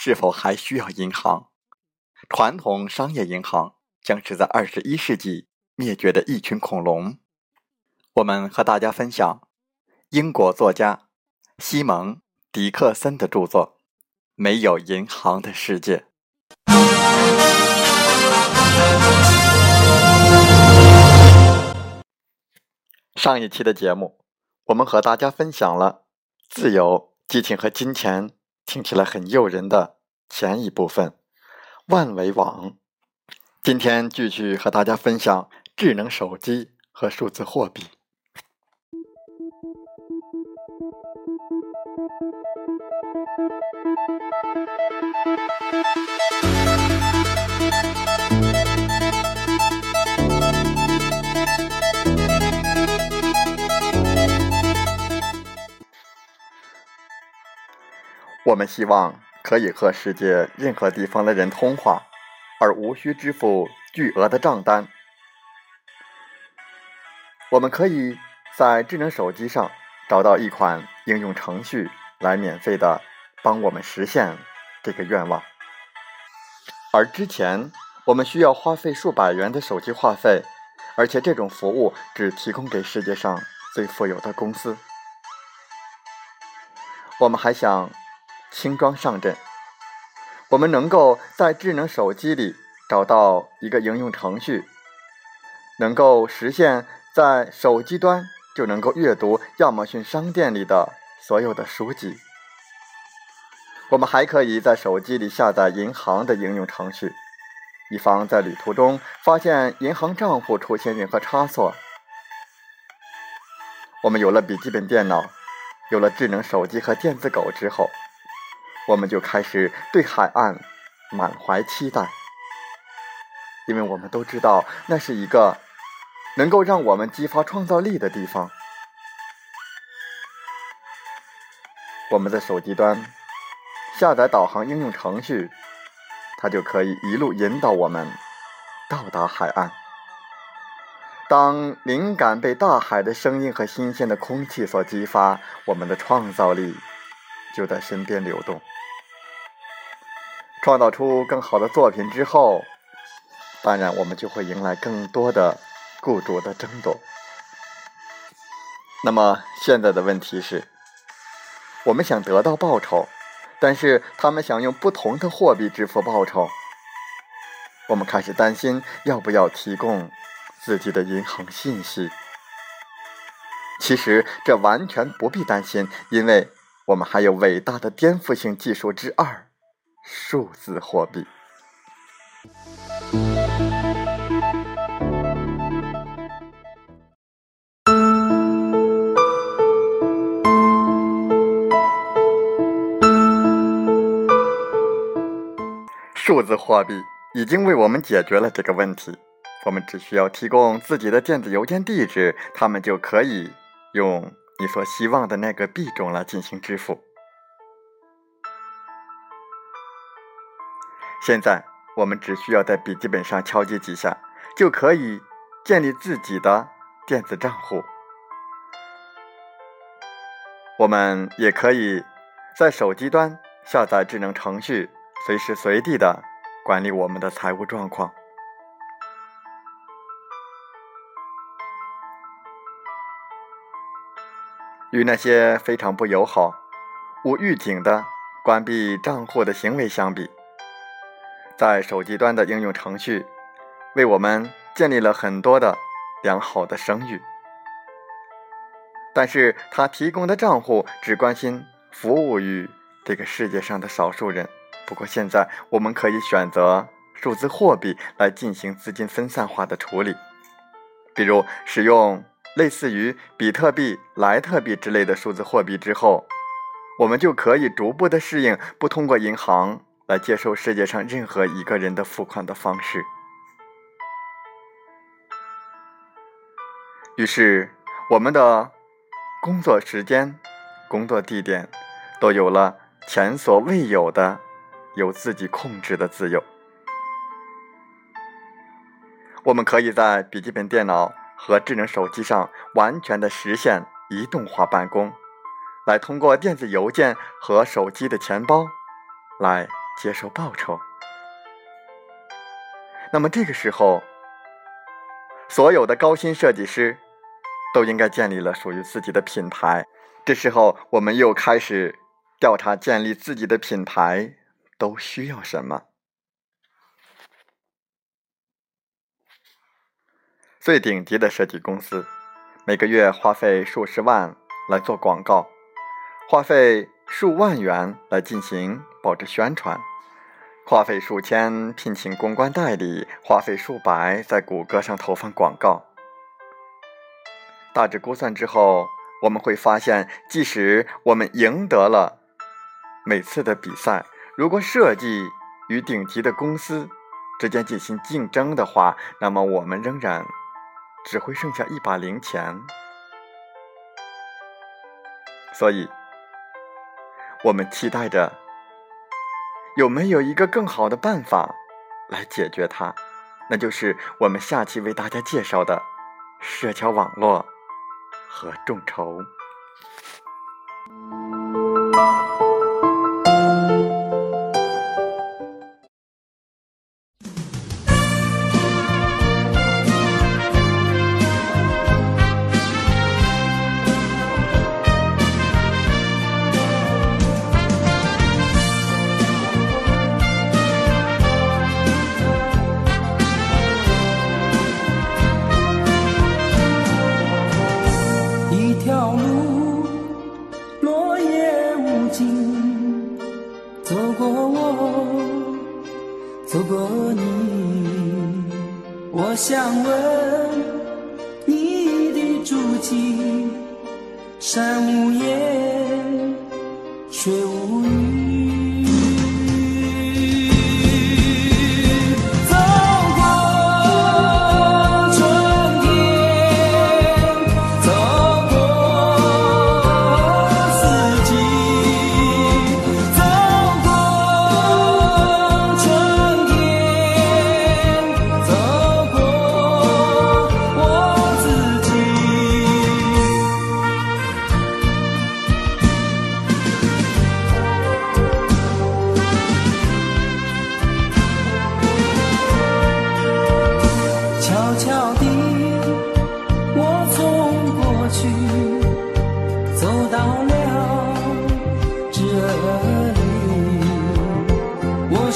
是否还需要银行？传统商业银行将是在二十一世纪灭绝的一群恐龙。我们和大家分享英国作家西蒙·迪克森的著作《没有银行的世界》。上一期的节目，我们和大家分享了自由、激情和金钱。听起来很诱人的前一部分，万维网。今天继续和大家分享智能手机和数字货币。我们希望可以和世界任何地方的人通话，而无需支付巨额的账单。我们可以在智能手机上找到一款应用程序，来免费的帮我们实现这个愿望。而之前我们需要花费数百元的手机话费，而且这种服务只提供给世界上最富有的公司。我们还想。轻装上阵，我们能够在智能手机里找到一个应用程序，能够实现在手机端就能够阅读亚马逊商店里的所有的书籍。我们还可以在手机里下载银行的应用程序，以防在旅途中发现银行账户出现任何差错。我们有了笔记本电脑，有了智能手机和电子狗之后。我们就开始对海岸满怀期待，因为我们都知道那是一个能够让我们激发创造力的地方。我们在手机端下载导航应用程序，它就可以一路引导我们到达海岸。当灵感被大海的声音和新鲜的空气所激发，我们的创造力就在身边流动。创造出更好的作品之后，当然我们就会迎来更多的雇主的争夺。那么现在的问题是，我们想得到报酬，但是他们想用不同的货币支付报酬。我们开始担心要不要提供自己的银行信息。其实这完全不必担心，因为我们还有伟大的颠覆性技术之二。数字货币，数字货币已经为我们解决了这个问题。我们只需要提供自己的电子邮件地址，他们就可以用你所希望的那个币种来进行支付。现在，我们只需要在笔记本上敲击几下，就可以建立自己的电子账户。我们也可以在手机端下载智能程序，随时随地的管理我们的财务状况。与那些非常不友好、无预警的关闭账户的行为相比，在手机端的应用程序为我们建立了很多的良好的声誉。但是，他提供的账户只关心服务于这个世界上的少数人。不过，现在我们可以选择数字货币来进行资金分散化的处理，比如使用。类似于比特币、莱特币之类的数字货币之后，我们就可以逐步的适应不通过银行来接受世界上任何一个人的付款的方式。于是，我们的工作时间、工作地点都有了前所未有的由自己控制的自由。我们可以在笔记本电脑。和智能手机上完全的实现移动化办公，来通过电子邮件和手机的钱包来接受报酬。那么这个时候，所有的高薪设计师都应该建立了属于自己的品牌。这时候，我们又开始调查建立自己的品牌都需要什么。最顶级的设计公司，每个月花费数十万来做广告，花费数万元来进行报纸宣传，花费数千聘请公关代理，花费数百在谷歌上投放广告。大致估算之后，我们会发现，即使我们赢得了每次的比赛，如果设计与顶级的公司之间进行竞争的话，那么我们仍然。只会剩下一把零钱，所以，我们期待着有没有一个更好的办法来解决它，那就是我们下期为大家介绍的社交网络和众筹。山无言，水无语。